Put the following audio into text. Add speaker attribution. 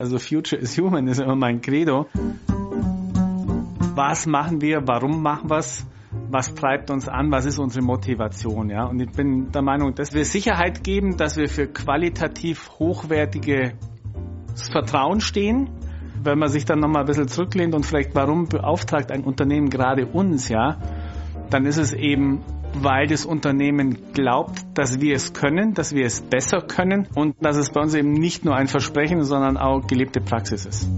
Speaker 1: Also Future is Human ist immer mein Credo. Was machen wir? Warum machen wir es? Was treibt uns an? Was ist unsere Motivation? Ja? Und ich bin der Meinung, dass wir Sicherheit geben, dass wir für qualitativ hochwertiges Vertrauen stehen. Wenn man sich dann nochmal ein bisschen zurücklehnt und vielleicht, warum beauftragt ein Unternehmen gerade uns, ja? Dann ist es eben weil das Unternehmen glaubt, dass wir es können, dass wir es besser können und dass es bei uns eben nicht nur ein Versprechen, sondern auch gelebte Praxis ist.